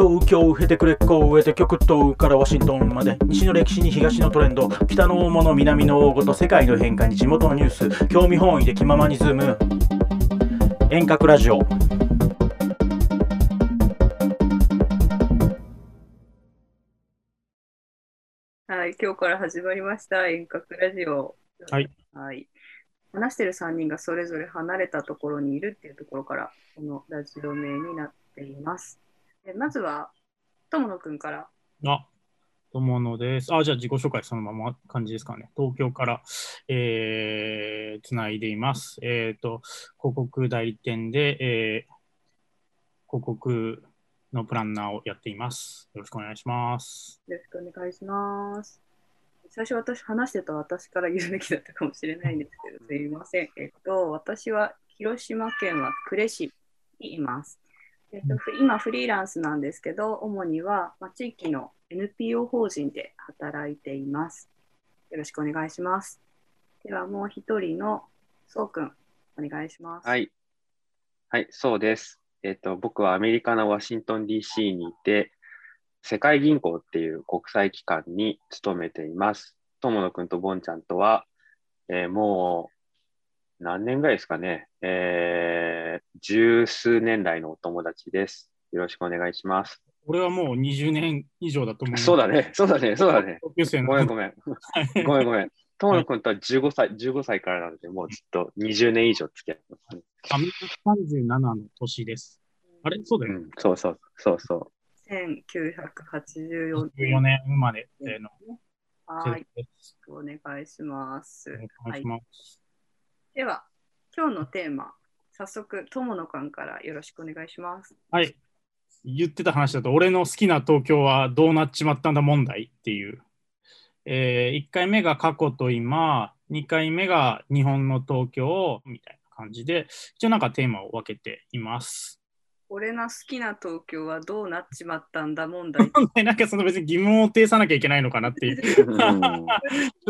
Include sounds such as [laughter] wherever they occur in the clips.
東京経てくれっこ植えて極東からワシントンまで西の歴史に東のトレンド北の大物南の大ごと世界の変化に地元のニュース興味本位で気ままにズーム遠隔ラジオはい、今日から始まりました遠隔ラジオ。はい。はい。話してる3人がそれぞれ離れたところにいるっていうところから、このラジオ名になっています。でまずは、友野くんから。あ、友野です。あ、じゃあ自己紹介そのまま感じですかね。東京から、えー、つないでいます。えっ、と、広告代理店で、えー、広告のプランナーをやっています。よろしくお願いします。よろしくお願いします。最初私話してた私から言うべきだったかもしれないんですけど、すいません。えっと、私は広島県は呉市にいます。えっと、今フリーランスなんですけど、主には、ま、地域の NPO 法人で働いています。よろしくお願いします。ではもう一人のそうくん、お願いします。はい。はい、そうです。えっ、と、僕はアメリカのワシントン DC にいて、世界銀行っていう国際機関に勤めています。友野くんとボンちゃんとは、えーもう何年ぐらいですかね。えー十数年来のお友達です。よろしくお願いします。俺はもう20年以上だと思う。そうだね、そうだね、そうだね。ごめんごめん。ごめんごめん。友野くんとは15歳、15歳からなので、もうずっと20年以上付き合ってますね。アメリカ37の年です。あれ？そうだよね。うん、そうそう、そうそう。1984 14年生まれのはい、よろです。しくお願いします。お願いします。では、今日のテーマ、早速、友野君からよろしくお願いします。はい。言ってた話だと、俺の好きな東京はどうなっちまったんだ問題っていう。え1回目が過去と今、2回目が日本の東京みたいな感じで、一応なんかテーマを分けています。俺の好きな東京はどうなっちまったんだ問題。[laughs] なんかその別に疑問を呈さなきゃいけないのかなっていう、ちうん [laughs] ょ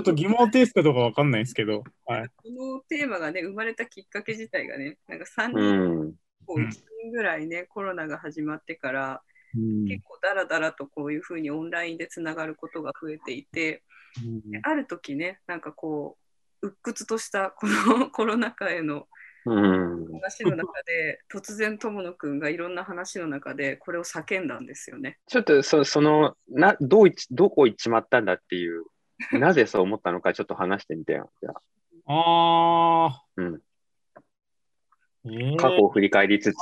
っと疑問を呈すかどうか分かんないんですけど、はい。このテーマがね、生まれたきっかけ自体がね、なんか3う人、ん。こう1年ぐらいね、コロナが始まってから、うん結構だらだらとこういうふうにオンラインでつながることが増えていて、である時ね、なんかこう、鬱屈としたこの [laughs] コロナ禍へのうん。話の中で、[laughs] 突然友野くんがいろんな話の中でこれを叫んだんですよね。ちょっとそそのなどういどこ行っちまったんだっていう、[laughs] なぜそう思ったのかちょっと話してみてよ。じゃああうん、ー、えー過去を振り返りつつ。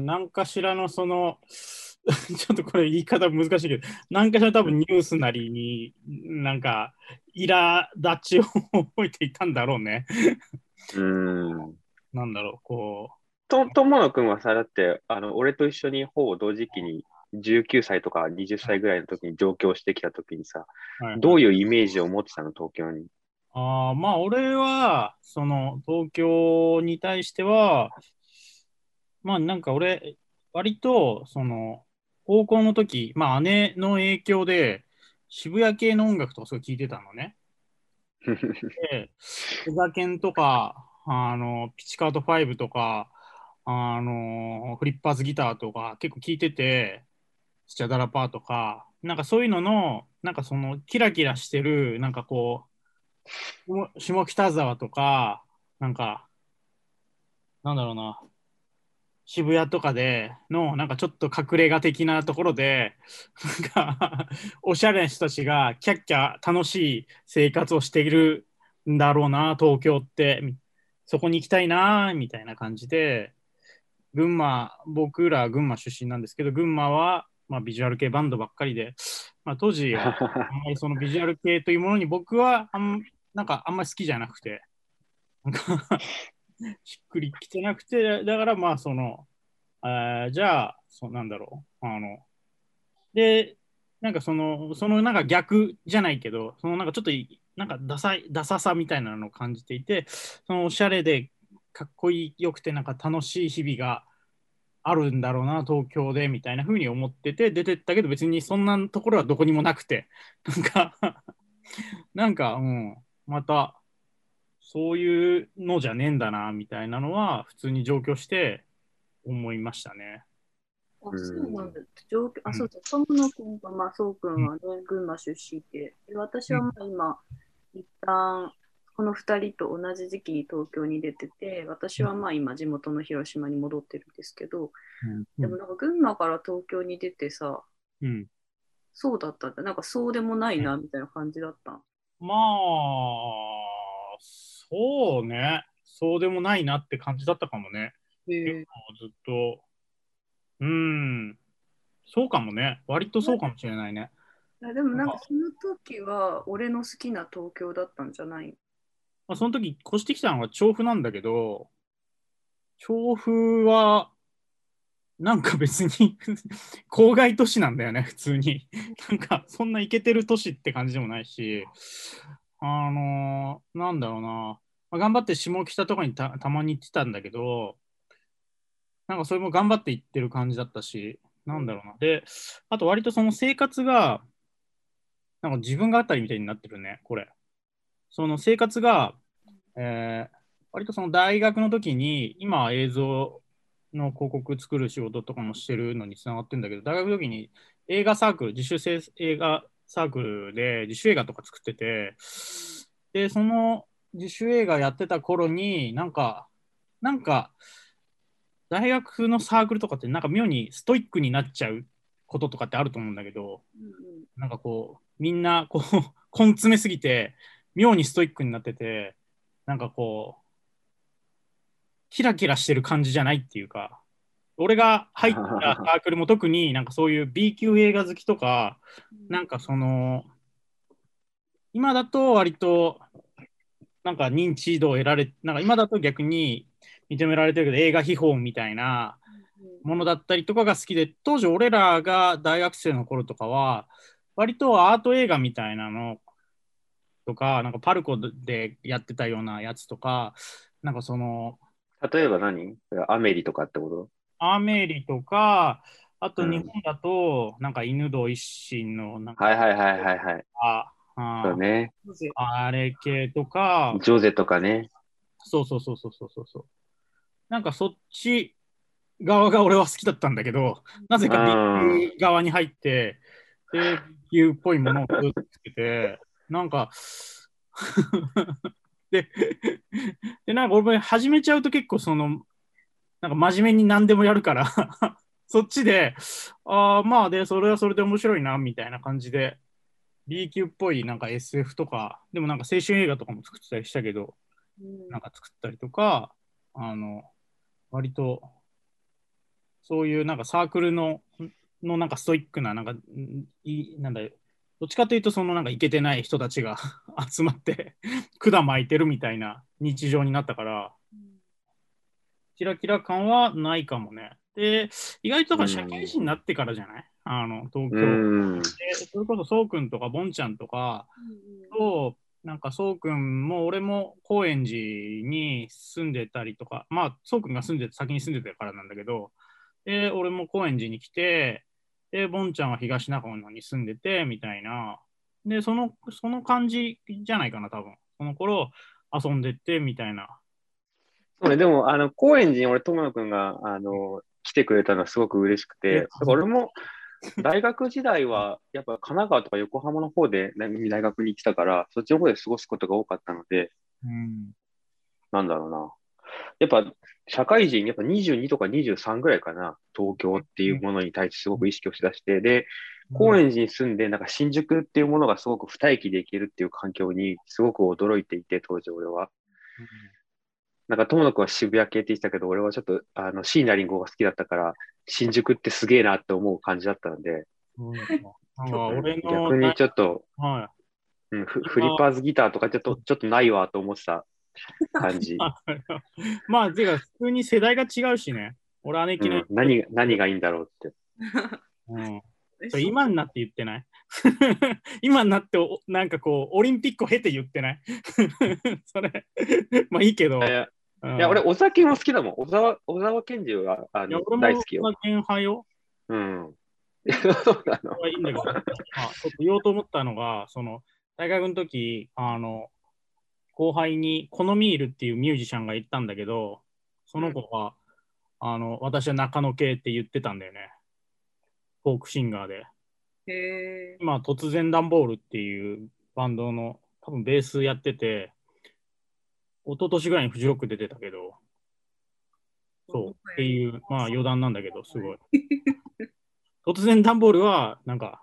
何かしらのその [laughs] ちょっとこれ言い方難しいけど何かしら多分ニュースなりになんか苛立ちを覚えていたんだろうね。うん。なんだろうこと友野くんはさ、だってあの俺と一緒にほぼ同時期に19歳とか20歳ぐらいの時に上京してきた時にさ、う、はいどういうイメージを持ってたの、東京に。あーまあ俺はその東京に対してはまあなんか俺割とその高校の時まあ姉の影響で渋谷系の音楽とかすごい聴いてたのね。[laughs] で、ふざけんとか、あの、ピチカート5とか、あの、フリッパーズギターとか結構聴いてて、スチャダラパーとか、なんかそういうのの、なんかそのキラキラしてる、なんかこう、下北沢とか、なんか、なんだろうな、渋谷とかでの、なんかちょっと隠れ家的なところで、なんか、[laughs] おしゃれな人たちがキャッキャ楽しい生活をしているんだろうな、東京って。みそこに行きたいな、みたいな感じで、群馬、僕ら群馬出身なんですけど、群馬は、まあ、ビジュアル系バンドばっかりで、まあ、当時は [laughs] あんまりそのビジュアル系というものに僕はあんなんかあんまり好きじゃなくて、なんか [laughs] しっくりきてなくて、だからまあその、あーじゃあ、そうなんだろう。あの、で、なんかその、そのなんか逆じゃないけど、そのなんかちょっといなんかダサい、ダサさみたいなのを感じていて、そのおしゃれでかっこいい、よくてなんか楽しい日々があるんだろうな、東京でみたいな風に思ってて、出てったけど別にそんなところはどこにもなくて、なんか、[laughs] なんか、うん、また、そういうのじゃねえんだな、みたいなのは、普通に上京して思いましたね。あ、うんそうなんだ。状況あ、そうそう。友野君が、まあ、そう君はね、群馬出身で、で私はまあ今、一旦、この二人と同じ時期に東京に出てて、私はまあ今、地元の広島に戻ってるんですけど、でもなんか群馬から東京に出てさ、うん。そうだったんだ。なんかそうでもないな、みたいな感じだった。まあ、そうね。そうでもないなって感じだったかもね。へずっと。うん。そうかもね。割とそうかもしれないね。いやでもなんかその時は俺の好きな東京だったんじゃない？まあ、その時越してきたのが調布なんだけど、調布は、なんか別に [laughs] 郊外都市なんだよね、普通に。[laughs] なんかそんなイケてる都市って感じでもないし、あのーなんだろうな、まあ、頑張って下北とかにたたまに行ってたんだけど、なんかそれも頑張って行ってる感じだったし、なんだろうな。で、あと割とその生活が、なんか自分があったりみたいになってるね、これ。その生活が、えー割とその大学の時に、今は映像の広告作る仕事とかもしてるのにつながってるんだけど、大学の時に映画サークル、自主制映画サークルで自主映画とか作ってて、で、その自主映画やってた頃に、なんか、なんか、大学のサークルとかってなんか妙にストイックになっちゃうこととかってあると思うんだけど、なんかこう、みんなこう、[laughs] 根詰めすぎて、妙にストイックになってて、なんかこう、キラキラしてる感じじゃないっていうか、俺が入った [laughs] サークルも特になんかそういう B 級映画好きとか、なんかその、今だと割と、なんか認知度を得られ、なんか今だと逆に認められてるけど、映画秘宝みたいなものだったりとかが好きで、当時俺らが大学生の頃とかは、割とアート映画みたいなのとか、なんかパルコでやってたようなやつとか、なんかその、例えば何？アメリとかってこと？アメリとか、あとうん日本だと、なんか犬堂一心の、なんか、はいはいはいはいはい。あそうね。あれ系とか、ジョゼとかね。そうそうそうそうそうそう。なんかそっち側が俺は好きだったんだけど、なぜかうん B 級側に入って、で、B 級っぽいものをつけて、なんか、[laughs] で、で、なんか俺始めちゃうと結構その、なんか真面目に何でもやるから、[laughs] そっちで、ああ、まあで、それはそれで面白いな、みたいな感じで、B 級っぽいなんか SF とか、でもなんか青春映画とかも作ってたりしたけど、うん。なんか作ったりとか、あの、割と、そういうなんかサークルの、のなんかストイックな、なんか、んいなんだどっちかというと、そのなんかイケてない人たちが [laughs] 集まって、[laughs] 管巻いてるみたいな日常になったから、キラキラ感はないかもね。で、意外とだから社会人になってからじゃない？あの、東京。うん。でそれこそそうくんとかボンちゃんとか、と、なんかそうくんも俺も高円寺に住んでたりとか、まあそうくんが住んで先に住んでたからなんだけど、で、俺も高円寺に来て、で、ボンちゃんは東中野に住んでて、みたいな。で、その、その感じじゃないかな、多分。その頃遊んでて、みたいな。そうね、でも、あの、高円寺に俺、友野くんが、あの、来てくれたのはすごく嬉しくて、俺も、大学時代は、やっぱ神奈川とか横浜の方でね大学に行ってたから、そっちの方で過ごすことが多かったので、うん。なんだろうな。やっぱ、社会人、やっぱ22とか23ぐらいかな、東京っていうものに対してすごく意識をしだして、で、高円寺に住んで、なんか新宿っていうものがすごく二駅で行けるっていう環境にすごく驚いていて、当時俺は。なんか友野くんは渋谷系って言ってたけど、俺はちょっとあの椎名林檎が好きだったから、新宿ってすげえなって思う感じだったので、う。ん逆にちょっと、はうん、フフリッパーズギターとかちょっとちょっとないわと思ってた感じ。[laughs] い。まあ、てか、普通に世代が違うしね。俺、姉貴のうん、何何がいいんだろうって。うんえそれ今になって言ってない？[laughs] 今になっておなんかこうオリンピックを経て言ってない？[laughs] それまあいいけど、いや、うんいや俺、小沢健は好きだもん。小沢小沢健二はあの大好きよ。小沢健派ようん。そうなの。はいいんだけど、まあ、ちょっと言おうと思ったのがその大学の時あの後輩にコノミールっていうミュージシャンがいたんだけどその子が、あの私は中野系って言ってたんだよね。フォークシンガーで、へえ。今、突然ダンボールっていうバンドの多分ベースやってて、一昨年ぐらいにフジロック出てたけど、そうっていう、まあ余談なんだけど、すごい。突然ダンボールは、なんか、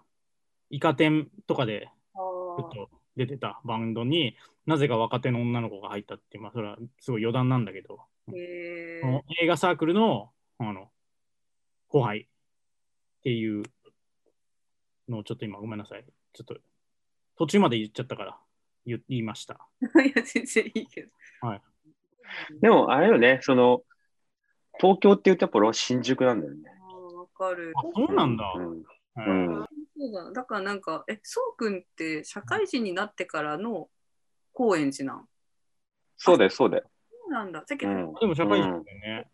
イカ天とかでちょっと出てたバンドになぜか若手の女の子が入ったっていう、まあ、それはすごい余談なんだけど、え。映画サークルのあの後輩っていうのをちょっと今ごめんなさい。ちょっと途中まで言っちゃったから言言いました。[laughs] いや、全然いいけど。はい。でも、あれよね、その、東京って言うとやっぱ新宿なんだよね。わかる。あ、そうなんだ。うんうんうんそうだ。だからなんか、え、そうくんって社会人になってからの高円寺なん？そうだよ、そうだよ。そうなんだ。だけど、うん。でも社会人だよね。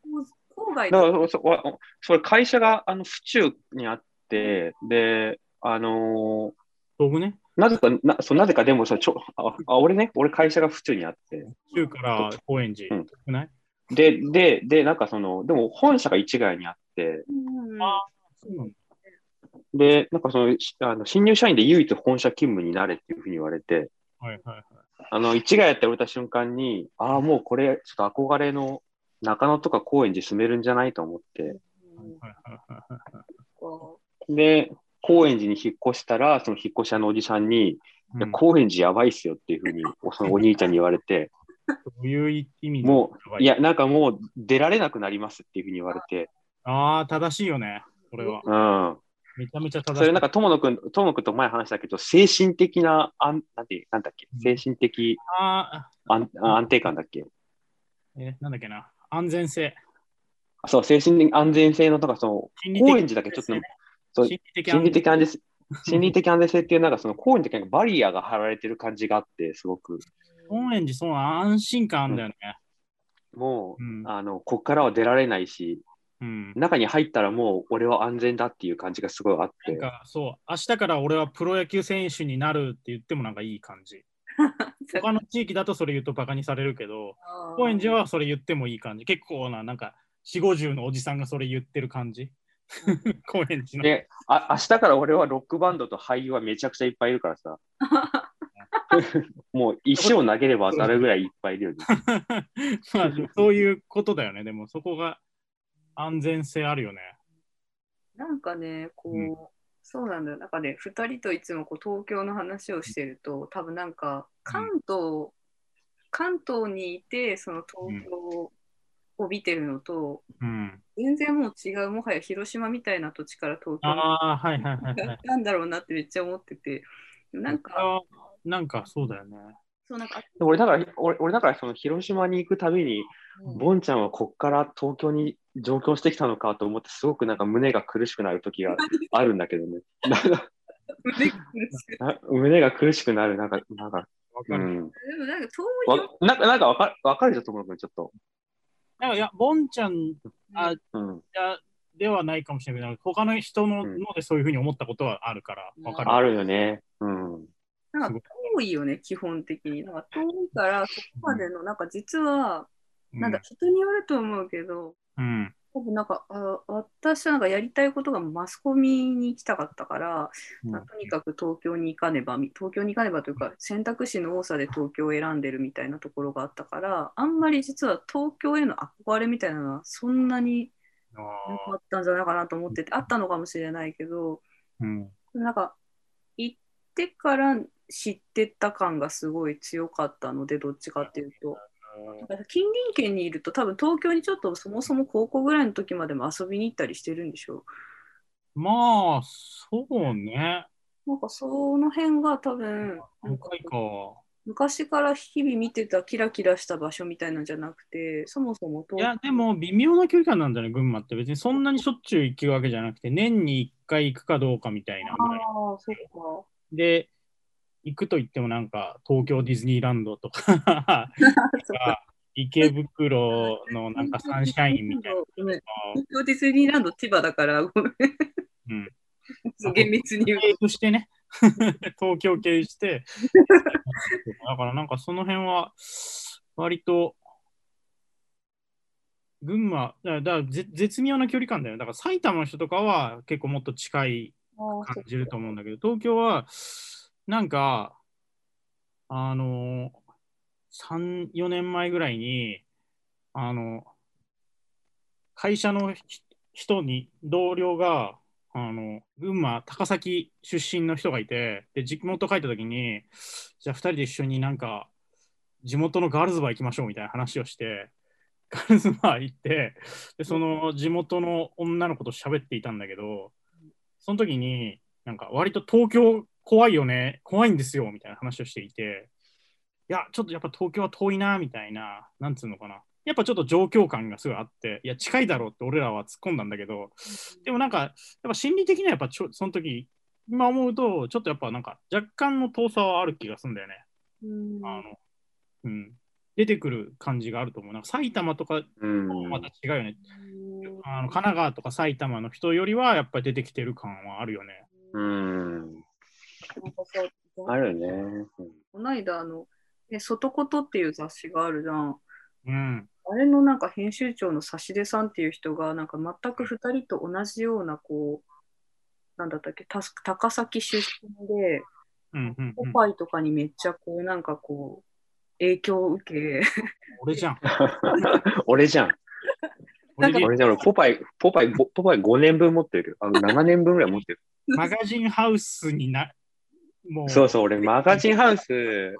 郊外だかでらそわそれ会社があの府中にあって、で、あの道具ね。ーなぜか、なそうなぜかでもそうちょああ、俺ね、俺会社が府中にあって、中から高円寺。うんで、で、で、なんかその、でも本社が市ヶ谷にあって、うんあそうなんだ。で、なんかその、しあの新入社員で唯一本社勤務になれっていうふうに言われて、はいはいはい。あの、市ヶ谷って言われた瞬間に、ああ、もうこれ、ちょっと憧れの中野とか高円寺住めるんじゃないと思って、はいはいはいはいで、高円寺に引っ越したら、その引っ越し屋のおじさんに、いやうん高円寺やばいっすよっていうふうに、そのお兄ちゃんに言われて、どういう意味でもう、い？や、なんかもう出られなくなりますっていうふうに言われて、ああ、正しいよね。これは。うん。めちゃめちゃ正しい。それなんか友野くん、友野くんと前話したけど、精神的な、あんなんて、なんだっけ？うん、精神的あ安安定感だっけ？ーえ、なんだっけな？安全性。あそう、精神的安全性の、なんかその、高円寺だけ？ちょっと、そう心理的安全全性、心理的安全性っていう、なんかその高円寺バリアが張られてる感じがあって、すごく、高円寺、そう安心感あんだよね。もう、うん。あの、こっからは出られないし、うん。中に入ったらもう俺は安全だっていう感じがすごいあってなん、かそう、明日から俺はプロ野球選手になるって言ってもなんかいい感じ。[laughs] 他の地域だとそれ言うとバカにされるけど、高円寺はそれ言ってもいい感じ。結構な、なんか、4、50のおじさんがそれ言ってる感じ。[laughs] 高円寺の。で、あ明日から俺はロックバンドと俳優はめちゃくちゃいっぱいいるからさ、[laughs] もう石を投げれば当たるぐらいいっぱいいるよね。まあ、そういうことだよね。でもそこが安全性あるよね。なんかね、こう、うんそうなんだよ。なんかね、2人といつもこう東京の話をしてると、多分なんか関東、関東にいて、その東京を見てるのと、うん。全然もう違う、もはや広島みたいな土地から東京にああ、はいはいはいはい。なんだろうなってめっちゃ思ってて、なんか、あなんかそうだよね。そうなんか、で俺だから、俺俺だからその広島に行くたびに、ボンちゃんはこっから東京に上京してきたのかと思って、すごくなんか胸が苦しくなる時があるんだけどね。なんか胸が苦しくなる、なんか、なんか。でもなんか東わ京なんか、なんかわかわかるでしょ、ともくん、ちょっと。なんかいや、ボンちゃんあうん。やではないかもしれないけど、他の人のうんのでそういうふうに思ったことはあるから、わかる。あるよね。うん。なんか遠いよね、基本的に。なんか遠いから、そこまでの、なんか実は、なんだ、人によると思うけど、うん。多分なんかあ私はなんかやりたいことがマスコミに行きたかったから、うんまあとにかく東京に行かねばみ東京に行かねばというか選択肢の多さで東京を選んでるみたいなところがあったからあんまり実は東京への憧れみたいなのはそんなにあなかったんじゃないかなと思っててあったのかもしれないけどーうん。なんか行ってから知ってった感がすごい強かったのでどっちかっていうと。近隣県にいると多分東京にちょっとそもそも高校ぐらいの時までも遊びに行ったりしてるんでしょまあ、そうね。なんかその辺が多分。昔から日々見てたキラキラした場所みたいなんじゃなくてそもそも東いや、でも微妙な距離感なんだね、群馬って。別にそんなにしょっちゅう行くわけじゃなくて、年に1回行くかどうかみたいなぐらい。ああそっかで、行くと言ってもなんか、東京ディズニーランドとか、[laughs] 池袋のなんかサンシャインみたいな。東京ディズニーランド千葉だからごめん。うん。厳密に言う。経由してね、[laughs] 東京経由して、だからなんかその辺は、割と、群馬、だだ絶妙な距離感だよね。だから埼玉の人とかは結構もっと近い感じると思うんだけど、東京はなんか、あの、3、4年前ぐらいに、あの、会社の人に、同僚が、あの、群馬、高崎出身の人がいて、で、地元帰った時に、じゃあ2人で一緒になんか、地元のガールズバー行きましょうみたいな話をして、ガールズバー行って、で、その地元の女の子と喋っていたんだけど、その時に、なんか割と東京怖いよね、怖いんですよみたいな話をしていて、いや、ちょっとやっぱ東京は遠いなみたいな、なんつうのかな。やっぱちょっと状況感がすごいあって、いや、近いだろうって俺らは突っ込んだんだけど、でもなんか、やっぱ心理的にはやっぱちょその時、今思うと、ちょっとやっぱなんか若干の遠さはある気がするんだよね。うんあの、うん。出てくる感じがあると思う。なんか埼玉とかまた違うよね。あの神奈川とか埼玉の人よりはやっぱり出てきてる感はあるよね。うん。なんかさあるね。この間あの、ね、外ことっていう雑誌があるじゃん。うん。あれのなんか編集長の差出さんっていう人がなんか全く2人と同じようなこうなんだったっけた高崎出身でうんうんうん、ポパイとかにめっちゃこうなんかこう影響を受け [laughs] 俺じゃん。俺じゃん。なんか俺じゃん。俺ポパイ、ポパイ、ポパイ5年分持ってる。あの7年分ぐらい持ってる。マガジンハウスにな、もう、そうそう、俺マガジンハウス、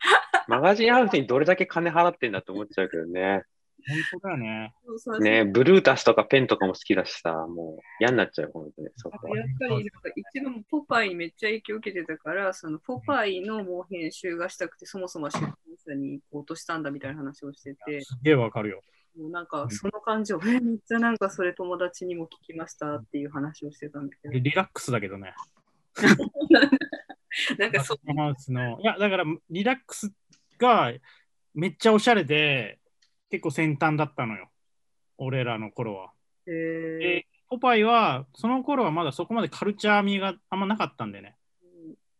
[laughs] マガジンハウスにどれだけ金払ってんだって思っちゃうけどね。本当だよね。ねブルータスとかペンとかも好きだしさ、もう嫌になっちゃう、本当に。そこはやっぱりなんか一番ポパイにめっちゃ影響を受けてたからそのポパイのもう編集がしたくてそもそも出版社に行こうとしたんだみたいな話をしててすげえわかるよ。もうなんかその感じをえめっちゃなんかそれ友達にも聞きましたっていう話をしてたんだけどでリラックスだけどね。[laughs] [laughs] なんかそマウスの。いや、だからリラックスがめっちゃおしゃれで、結構先端だったのよ。俺らの頃は。で、ポパイは、その頃はまだそこまでカルチャー味があんまなかったんでね。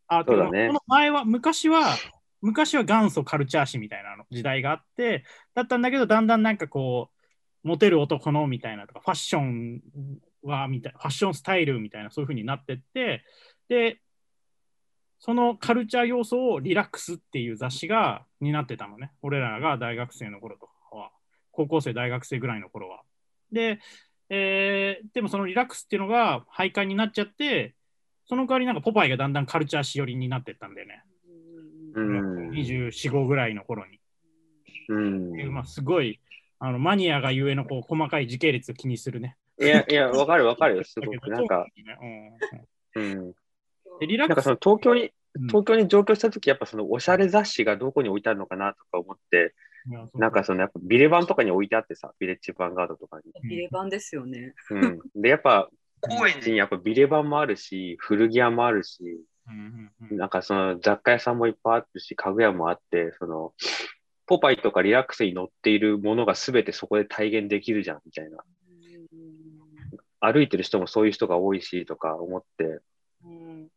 あ、そうだねでもこの前は、昔は、昔は元祖カルチャー誌みたいなの時代があって、だったんだけど、だんだんなんかこう、モテる男のみたいなとか、ファッションはみたいな、ファッションスタイルみたいな、そういう風になってって、で、そのカルチャー要素をリラックスっていう雑誌が担ってたのね。俺らが大学生の頃とかは、高校生、大学生ぐらいの頃は。で、えーでもそのリラックスっていうのが廃刊になっちゃって、その代わりなんかポパイがだんだんカルチャーし寄りになってったんだよね。うん。24、5ぐらいの頃に。うん。まあ、すごいあのマニアがゆえのこう細かい時系列を気にするね。いや、いや、わかるわかるよ、すごく。なんか、[laughs] うんうん。でリラックスなんかその東京に、うん東京に上京したとき、やっぱそのおしゃれ雑誌がどこに置いてあるのかなとか思って、なんかそのやっぱビレバンとかに置いてあってさ、ビレッジヴァンガードとかに。ビレバンですよね。うん。で、やっぱ、高円寺にやっぱビレバンもあるし、古着屋もあるし、なんかその雑貨屋さんもいっぱいあるし、家具屋もあって、その、ポパイとかリラックスに載っているものが全てそこで体現できるじゃん、みたいな。歩いてる人もそういう人が多いし、とか思って、うん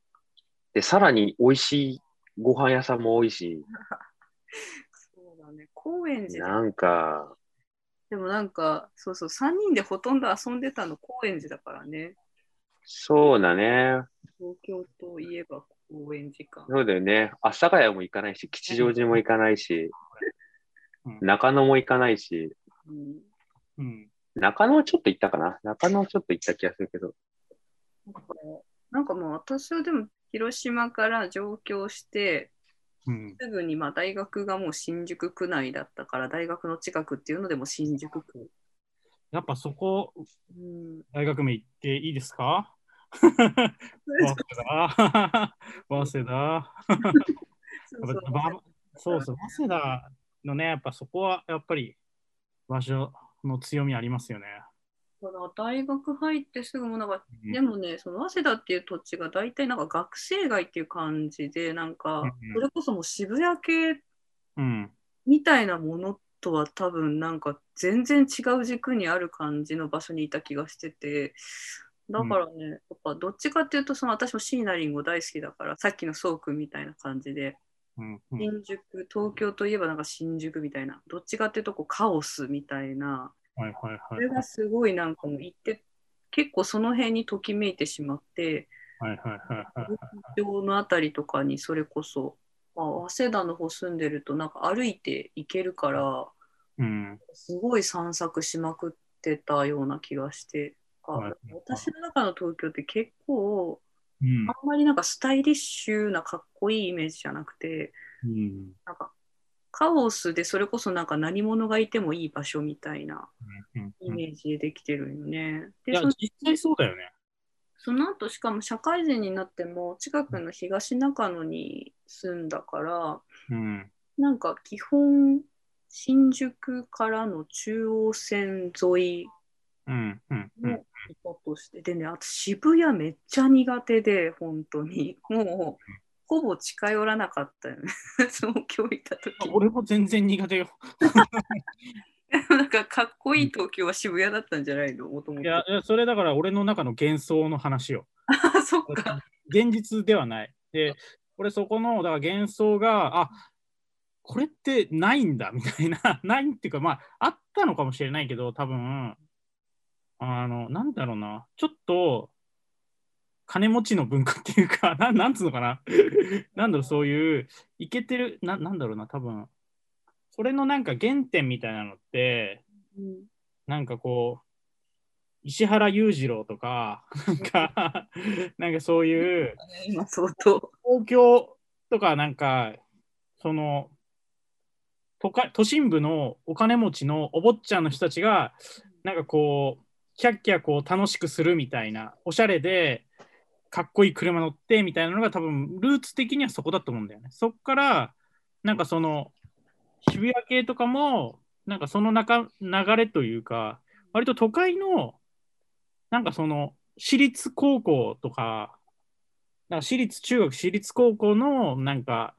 で、さらに美味しいご飯屋さんも多いし、そうだね。高円寺でなんか、でもなんか、そうそう、3人でほとんど遊んでたの高円寺だからね。そうだね。東京といえば高円寺か。そうだよね。阿佐ヶ谷も行かないし、吉祥寺も行かないし、うん中野も行かないし、うんうん中野はちょっと行ったかな。中野はちょっと行った気がするけど。なんかなんかもう私はでも広島から上京して、うん。すぐにまあ大学がもう新宿区内だったから、大学の近くっていうのでも新宿区。やっぱそこ、うん、大学名行っていいですか？早稲田そうそう、早稲田のね、やっぱそこはやっぱり場所の強みありますよね。だから大学入ってすぐもなんか、うん。でもね、その早稲田っていう土地が大体なんか学生街っていう感じで、なんかうん、それこそもう渋谷系うん。みたいなものとは多分なんか全然違う軸にある感じの場所にいた気がしててだからね、やっぱどっちかっていうとその私も椎名林檎大好きだからさっきのそうくんみたいな感じでうんうん。新宿東京といえばなんか新宿みたいなどっちかっていうとこうカオスみたいなはいはいそはい。れがすごいなんかもう行って、結構その辺にときめいてしまって、はいはいはいはい。上のあたりとかにそれこそ、まあ、早稲田の方住んでるとなんか歩いて行けるから、うん。すごい散策しまくってたような気がして、あはい私の中の東京って結構、うんあんまりなんかスタイリッシュなかっこいいイメージじゃなくて、うん。なんかカオスでそれこそなんか何者がいてもいい場所みたいなうんイメージでできてるよね。いやでその、実際そうだよね。その後しかも社会人になっても近くの東中野に住んだから、うん。なんか基本新宿からの中央線沿いの人として、でね、あと渋谷めっちゃ苦手で、本当に。もう、ほぼ近寄らなかったよね。[laughs] 東京行った時俺も全然苦手よ。[laughs] なんかかっこいい東京は渋谷だったんじゃないの？もともと。いや、いやそれだから俺の中の幻想の話よ。あ、[laughs] そっか。現実ではない。で、俺そこの、だから幻想が、あこれってないんだみたいな、ないっていうか、まあ、あったのかもしれないけど、多分あの、なんだろうな、ちょっと、金持ちの文化っていうか、[laughs] ななんつうのかな、[laughs] なんだろう、そういう、いけてる、ななんだろうな、多分。それのなんか原点みたいなのって、うんなんかこう、石原裕次郎とか、なんか、なんかそういう、今相当。東京とかなんか、その、都会都心部のお金持ちのお坊ちゃんの人たちが、なんかこう、キャッキャこう楽しくするみたいな、おしゃれで、かっこいい車乗ってみたいなのが多分、ルーツ的にはそこだと思うんだよね。そっから、なんかその、渋谷系とかも、なんかその中流れというか、割と都会の、なんかその、私立高校とか、なんか私立中学、私立高校のなんか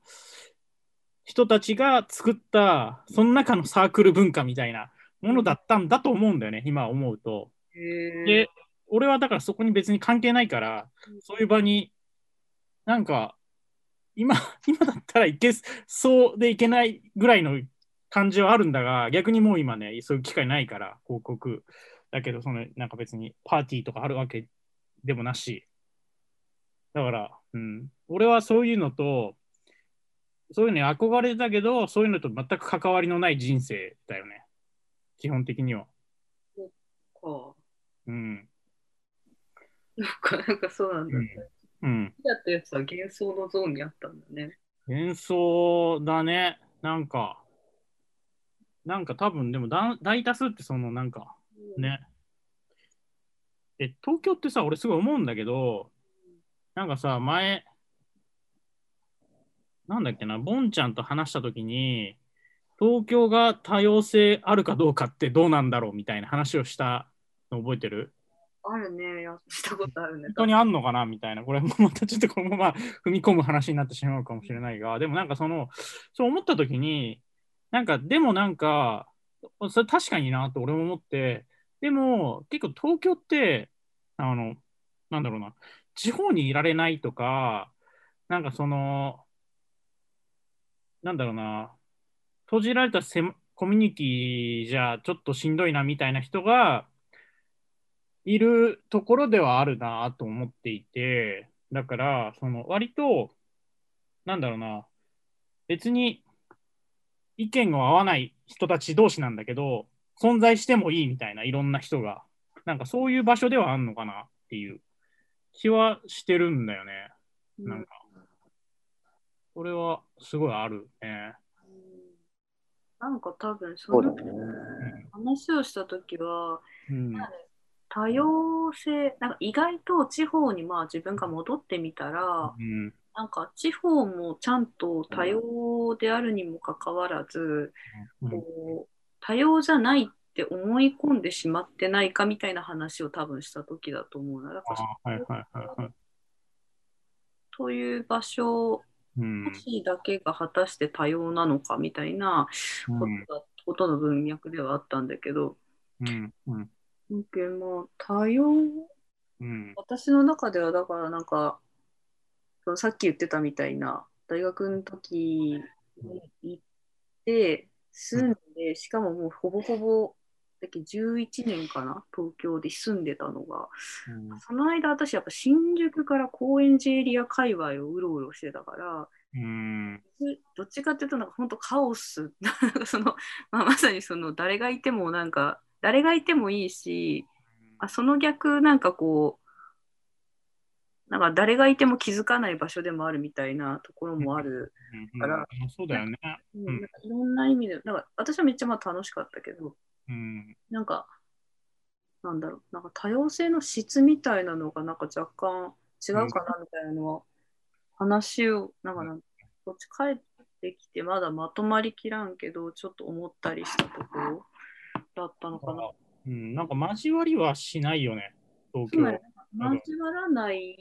人たちが作った、その中のサークル文化みたいなものだったんだと思うんだよね、今思うと。へで、俺はだからそこに別に関係ないから、そういう場に、なんか、今、[laughs] 今だったらいけそうでいけないぐらいの感じはあるんだが、逆にもう今ね、そういう機会ないから、広告。だけど、その、なんか別にパーティーとかあるわけでもなし。だから、うん。俺はそういうのと、そういうのに憧れたけど、そういうのと全く関わりのない人生だよね。基本的には。か。うん。なんか、[laughs] なんかそうなんだ。うんうん。やったやつは幻想のゾーンにあったんだね。幻想だね。なんか、なんか多分、でもだ大多数ってそのなんかね。え、東京ってさ、俺すごい思うんだけど、なんかさ、前、なんだっけな、ボンちゃんと話したときに、東京が多様性あるかどうかってどうなんだろうみたいな話をしたの覚えてる？あるね。したことあるね。本当にあんのかな？みたいな、これもまたちょっとこのまま踏み込む話になってしまうかもしれないが、でもなんかその、そう思ったときに、なんか、でもなんか、それ確かになと俺も思って、でも結構東京って、あの、なんだろうな、地方にいられないとか、なんかその、なんだろうな、閉じられたせコミュニティじゃちょっとしんどいなみたいな人が、いるところではあるなと思っていて、だから、その割と、なんだろうな、別に意見が合わない人たち同士なんだけど、存在してもいいみたいな、いろんな人が。なんかそういう場所ではあるのかなっていう気はしてるんだよね。なんか、それはすごいあるね。なんか多分そのそうだね。話をしたときは、うん。多様性、なんか意外と地方にまあ自分が戻ってみたら、うん。なんか地方もちゃんと多様であるにもかかわらず、うんこう多様じゃないって思い込んでしまってないかみたいな話を多分した時だと思うな。だから。という場所うん。都市だけが果たして多様なのかみたいなことの文脈ではあったんだけど、うん。うん。まあ多様うん。私の中ではだからなんかそのさっき言ってたみたいな大学の時に行って住んでしかももうほぼほぼだっけ11年かな、東京で住んでたのが、うんその間私やっぱ新宿から高円寺エリア界隈をうろうろしてたから、うん。どっちかっていうとなんか本当カオスその、まあ、まさにその誰がいてもなんか誰がいてもいいしあその逆なんかこうなんか誰がいても気づかない場所でもあるみたいなところもある、うん。から。うん。そうだよね。うん。うん。なん。かいろん。な意味でなん。か私はめっちゃまあ楽しかったけどうん。なん。かなん。だろうなん。か多様性の質みたいなのがなん。か若干違うかなみたいなのは、話をなん。かなん。こっち帰ってきてまだまとまりきらん。けどちょっと思ったりしたところだったのかな。うん、なんか交わりはしないよね、東京つまり。交わらない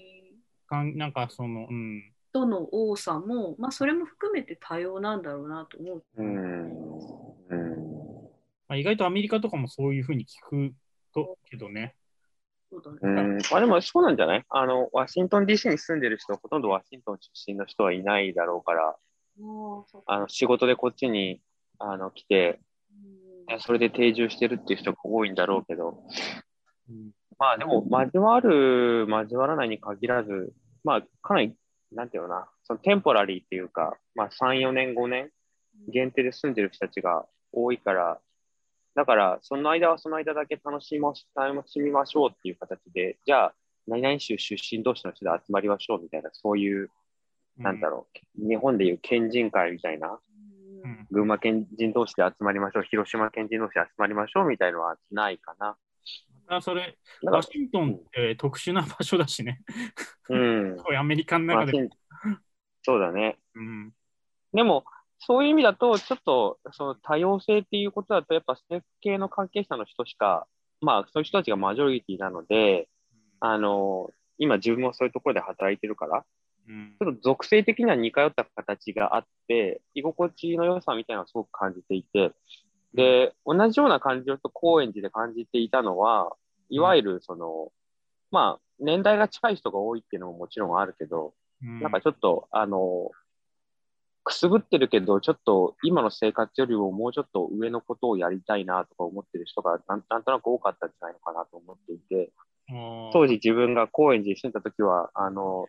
かんなんかその、うん。人の多さも、まあ、それも含めて多様なんだろうなと思う。うん。うん。まあ、意外とアメリカとかもそういうふうに聞くとけどね。そうだねうん、まあでもそうなんじゃない？あの、ワシントン DC に住んでる人、ほとんどワシントン出身の人はいないだろうから、あの仕事でこっちにあの来て、うんそれで定住してるっていう人が多いんだろうけど、うん。まあでも、交わる、交わらないに限らず、まあかなり、なんていうのかな、そのテンポラリーっていうか、まあ3、4年、5年限定で住んでる人たちが多いから、だからその間はその間だけ楽しみまし楽しみましょうっていう形で、じゃあ、何々州出身同士の人で集まりましょうみたいな、そういう、なんだろう、日本でいう県人会みたいな、うん。群馬県人同士で集まりましょう、広島県人同士で集まりましょうみたいのはないかな。またそれ、ワシントンって特殊な場所だしね。うん。[laughs] アメリカの中で。まあそうだね。うん。でも、そういう意味だと、ちょっとその多様性っていうことだと、やっぱステップ系の関係者の人しか、まあ、そういう人たちがマジョリティなので、あの、今自分もそういうところで働いてるから、うん。ちょっと属性的には似通った形があって、居心地の良さみたいなのをすごく感じていて、で、同じような感じをと高円寺で感じていたのは、いわゆるその、まあ、年代が近い人が多いっていうのももちろんあるけど、うん。なんかちょっと、あの、くすぶってるけど、ちょっと今の生活よりももうちょっと上のことをやりたいなとか思ってる人がなんなんとなく多かったんじゃないのかなと思っていて、当時自分が高円寺に住んだ時は、あの、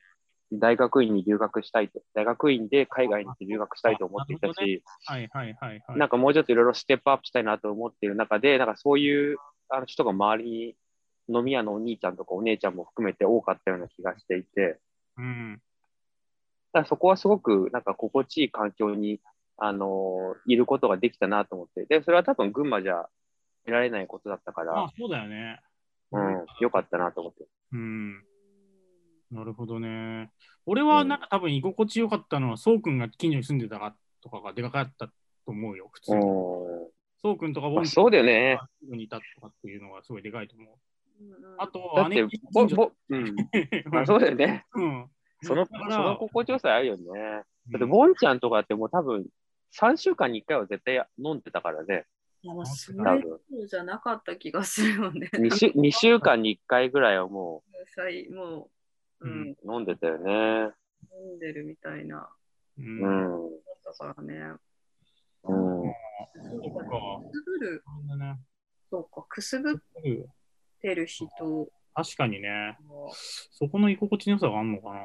大学院に留学したいと、大学院で海外に留学したいと思っていたし、はいはいはいはい。なんかもうちょっといろいろステップアップしたいなと思っている中で、なんかそういうあの人が周りに飲み屋のお兄ちゃんとかお姉ちゃんも含めて多かったような気がしていて、うん。だそこはすごくなんか心地いい環境に、あのいることができたなと思って、で、それは多分群馬じゃ得られないことだったかまあら、そうだよね。うん、よかったなと思って。うん。なるほどね。俺はなんか多分居心地よかったのは、そうくんが近所に住んでたかとかがでかかったと思うよ、普通に。うんそうくんとかボンまあ、そうだよね。にいたとかっていうのがすごいでかいと思う。うんあと、だって姉、ぼ、近所ぼ、うん。[laughs] まあ、そうだよね。うん。その、その心地よさあるよね。だって、うんボンちゃんとかってもう多分、3週間に1回は絶対飲んでたからね。いやまあそれじゃなかった気がするよね。2週 ,2 週間に1回ぐらいはも最 [laughs] もう、うん飲んでたよね。飲んでるみたいな、う。うんん。うん。だからね。うんそうか。くすぶる、そうだねそうか、くすぶってる人確かにね。は、そこの居心地の良さがあるのかな。うん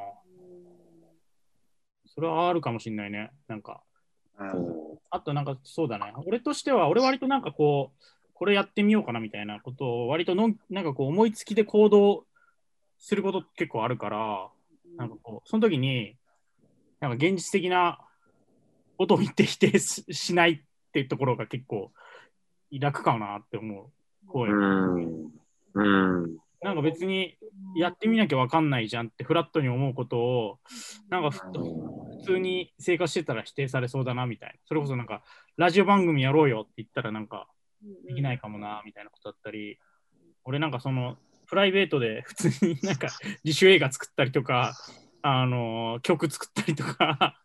それはあるかもしれないね。なんか、うんあとなんかそうだね。俺としては、俺割となんかこう、これやってみようかなみたいなことを割とのんなんかこう思いつきで行動すること結構あるから、なんかこう、その時に、なんか現実的なことを言って否定ししないっていうところが結構楽かなって思う。こうん。うん。なんか別にやってみなきゃわかんないじゃんってフラットに思うことを、なんかふ普通に生活してたら否定されそうだなみたいな。それこそなんか、ラジオ番組やろうよって言ったらなんか、できないかもなみたいなことだったり、俺なんかその、プライベートで普通になんか自主映画作ったりとか、あの、曲作ったりとか、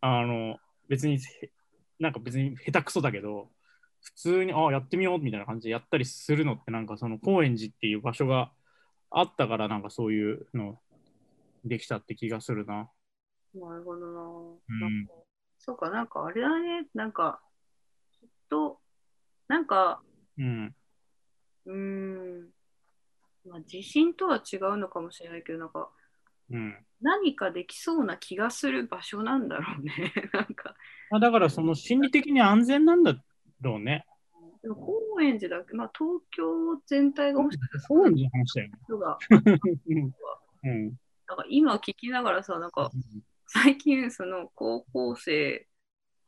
あの、別に、なんか別に下手くそだけど、普通に、ああ、やってみようみたいな感じでやったりするのって、なんかその高円寺っていう場所があったから、なんかそういうのできたって気がするな。なるほどな。うんなんかそうか、なんかあれだね、なんか、きっと、なんか、うん。うーん。まあ、自信とは違うのかもしれないけど、なんか、うん。何かできそうな気がする場所なんだろうね。[laughs] なんか、まあ、だからその心理的に安全なんだろうね。でも高円寺だけ、まあ、東京全体がもしかしたらそういう話だよね。うん。[laughs] うん。なんか今聞きながらさ、なんか最近その高校生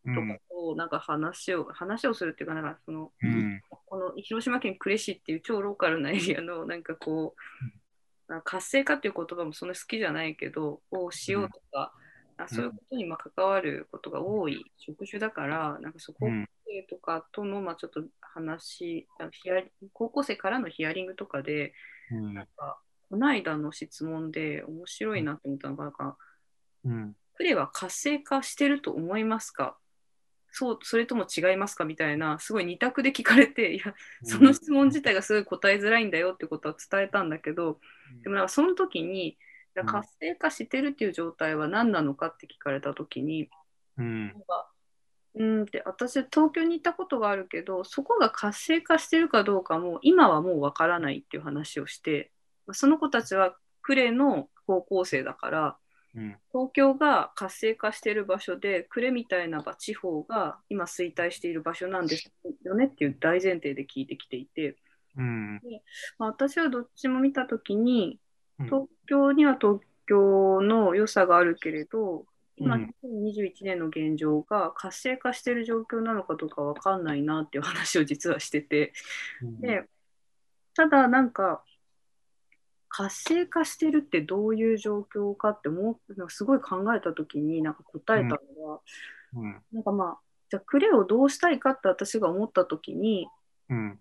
とかうん。となんか話を、話をするっていうか、なんかその、うん。この広島県呉市っていう超ローカルなエリアのなんかこう、なん。か活性化っていう言葉もそんな好きじゃないけど、をしようとか、あそういうことにまあ関わることが多い職種だから、なんかそことかとの、まあ、ちょっと話あヒアリ、高校生からのヒアリングとかで、うん。なんか、この間の質問で面白いなって思ったのが、なんか、うん。クレは活性化してると思いますか？そう、それとも違いますか？みたいな、すごい二択で聞かれて、いや、その質問自体がすごい答えづらいんだよってことは伝えたんだけど、でもなんかその時に、うん。活性化してるっていう状態は何なのかって聞かれた時に、うん。なんかうーんって私東京に行ったことがあるけどそこが活性化してるかどうかも今はもうわからないっていう話をしてまあその子たちは呉の高校生だからうん。東京が活性化してる場所で呉みたいな地方が今衰退している場所なんですよねっていう大前提で聞いてきていて、うん。まあ、私はどっちも見た時にうん。東京には東京の良さがあるけれど、今、うん。2021年の現状が活性化している状況なのかどうかわかんないなっていう話を実はしてて、で、ただなんか、活性化してるってどういう状況かって思う、すごい考えたときに、なんか答えたのは、うん。なんかまあ、じゃあ、クレをどうしたいかって私が思ったときに、うん。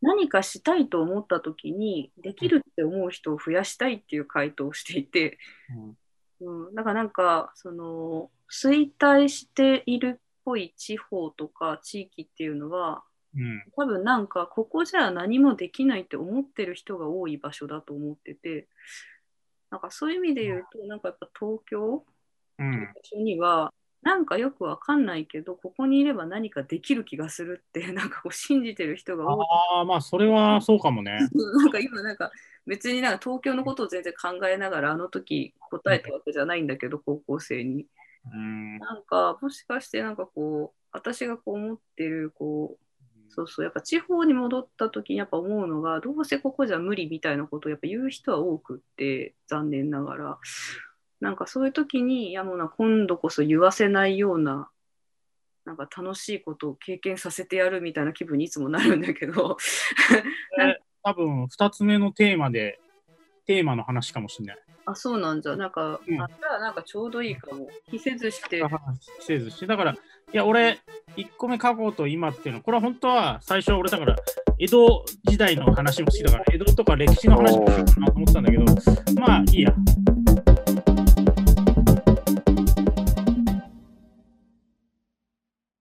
何かしたいと思ったときに、できるって思う人を増やしたいっていう回答をしていて、うん、だからなんかその衰退しているっぽい地方とか地域っていうのはうん多分なんかここじゃ何もできないって思ってる人が多い場所だと思っててなんかそういう意味で言うとなんかやっぱ東京うん。場所にはなんかよくわかんないけどここにいれば何かできる気がするって [laughs] なんかこう信じてる人が多い。ああまあそれはそうかもね。[laughs] なんか今なんか別になんか東京のことを全然考えながらあの時答えたわけじゃないんだけど高校生に。うん。なんかもしかしてなんかこう私がこう思ってるこうそうそう。やっぱ地方に戻った時にやっぱ思うのがどうせここじゃ無理みたいなことをやっぱ言う人は多くって残念ながら。なんかそういう時にいやもうな今度こそ言わせないようななんか楽しいことを経験させてやるみたいな気分にいつもなるんだけど。多分2つ目のテーマでテーマの話かもしれない。あそうなんじゃ。なんか、うん。あじゃあなんかちょうどいいかも。着せずして。話せずして。だからいや俺1個目過去と今っていうのこれは本当は最初は俺だから江戸時代の話もしてたから江戸とか歴史の話もしようかなと思ってたんだけどまあいいや